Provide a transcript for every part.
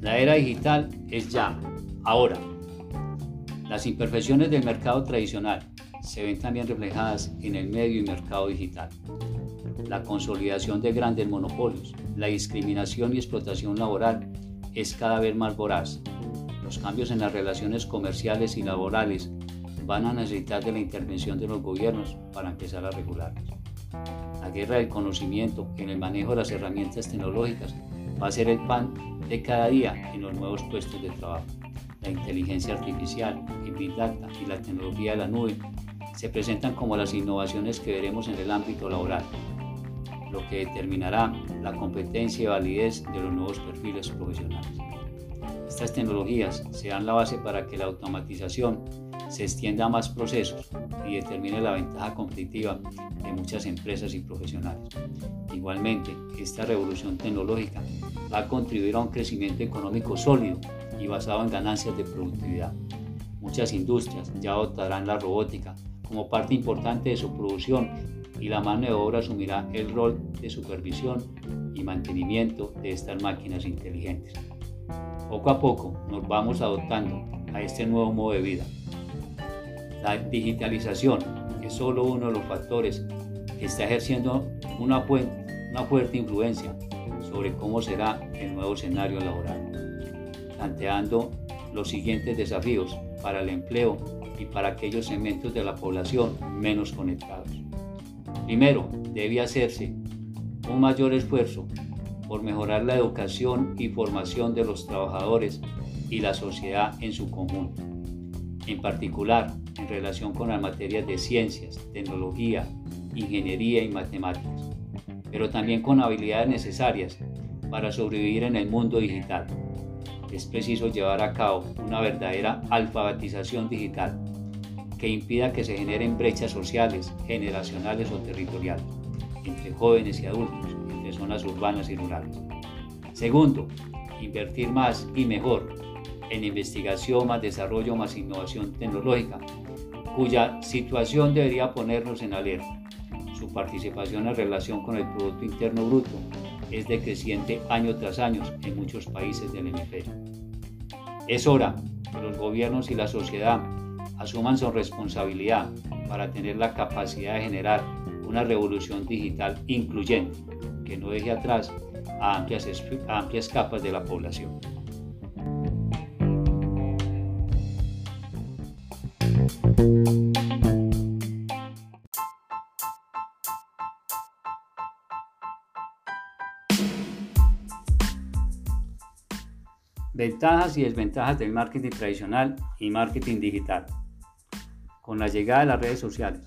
La era digital es ya, ahora. Las imperfecciones del mercado tradicional se ven también reflejadas en el medio y mercado digital. La consolidación de grandes monopolios, la discriminación y explotación laboral es cada vez más voraz. Los cambios en las relaciones comerciales y laborales van a necesitar de la intervención de los gobiernos para empezar a regularlos. La guerra del conocimiento en el manejo de las herramientas tecnológicas va a ser el pan de cada día en los nuevos puestos de trabajo. La inteligencia artificial, el Big Data y la tecnología de la nube se presentan como las innovaciones que veremos en el ámbito laboral, lo que determinará la competencia y validez de los nuevos perfiles profesionales. Estas tecnologías serán la base para que la automatización se extienda a más procesos y determine la ventaja competitiva de muchas empresas y profesionales. Igualmente, esta revolución tecnológica va a contribuir a un crecimiento económico sólido y basado en ganancias de productividad. Muchas industrias ya adoptarán la robótica como parte importante de su producción y la mano de obra asumirá el rol de supervisión y mantenimiento de estas máquinas inteligentes. Poco a poco nos vamos adoptando a este nuevo modo de vida. La digitalización es solo uno de los factores que está ejerciendo una, una fuerte influencia sobre cómo será el nuevo escenario laboral, planteando los siguientes desafíos para el empleo y para aquellos segmentos de la población menos conectados. Primero, debe hacerse un mayor esfuerzo por mejorar la educación y formación de los trabajadores y la sociedad en su conjunto, en particular en relación con las materias de ciencias, tecnología, ingeniería y matemáticas, pero también con habilidades necesarias para sobrevivir en el mundo digital. Es preciso llevar a cabo una verdadera alfabetización digital que impida que se generen brechas sociales, generacionales o territoriales entre jóvenes y adultos, entre zonas urbanas y rurales. Segundo, invertir más y mejor en investigación, más desarrollo, más innovación tecnológica, cuya situación debería ponernos en alerta. Su participación en relación con el Producto Interno Bruto es decreciente año tras año en muchos países del hemisferio. Es hora que los gobiernos y la sociedad asuman su responsabilidad para tener la capacidad de generar una revolución digital incluyente que no deje atrás a amplias, a amplias capas de la población. Ventajas y desventajas del marketing tradicional y marketing digital. Con la llegada de las redes sociales,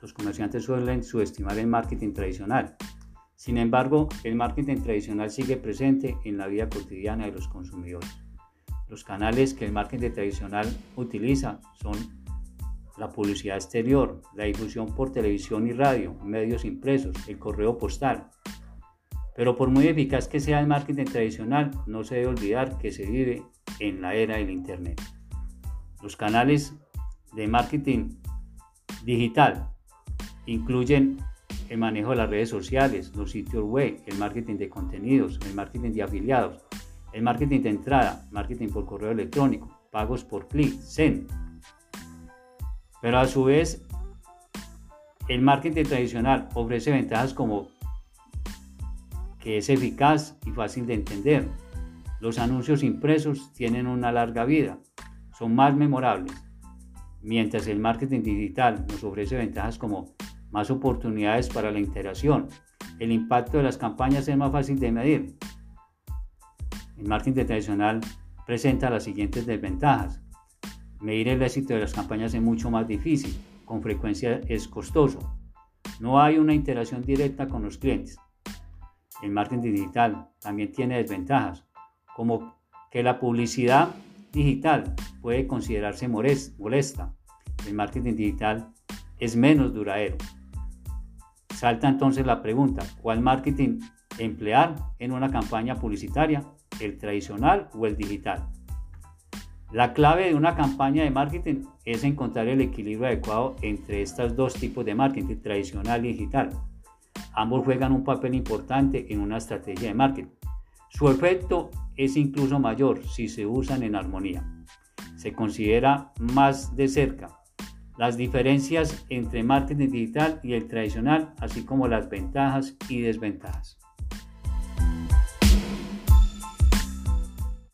los comerciantes suelen subestimar el marketing tradicional. Sin embargo, el marketing tradicional sigue presente en la vida cotidiana de los consumidores. Los canales que el marketing tradicional utiliza son la publicidad exterior, la difusión por televisión y radio, medios impresos, el correo postal. Pero por muy eficaz que sea el marketing tradicional, no se debe olvidar que se vive en la era del Internet. Los canales de marketing digital incluyen el manejo de las redes sociales, los sitios web, el marketing de contenidos, el marketing de afiliados, el marketing de entrada, marketing por correo electrónico, pagos por clic, SEN. Pero a su vez, el marketing tradicional ofrece ventajas como que es eficaz y fácil de entender. Los anuncios impresos tienen una larga vida, son más memorables, mientras el marketing digital nos ofrece ventajas como más oportunidades para la interacción. El impacto de las campañas es más fácil de medir. El marketing tradicional presenta las siguientes desventajas. Medir el éxito de las campañas es mucho más difícil, con frecuencia es costoso. No hay una interacción directa con los clientes. El marketing digital también tiene desventajas, como que la publicidad digital puede considerarse molesta. El marketing digital es menos duradero. Salta entonces la pregunta, ¿cuál marketing emplear en una campaña publicitaria? ¿El tradicional o el digital? La clave de una campaña de marketing es encontrar el equilibrio adecuado entre estos dos tipos de marketing, tradicional y digital. Ambos juegan un papel importante en una estrategia de marketing. Su efecto es incluso mayor si se usan en armonía. Se considera más de cerca las diferencias entre marketing digital y el tradicional, así como las ventajas y desventajas.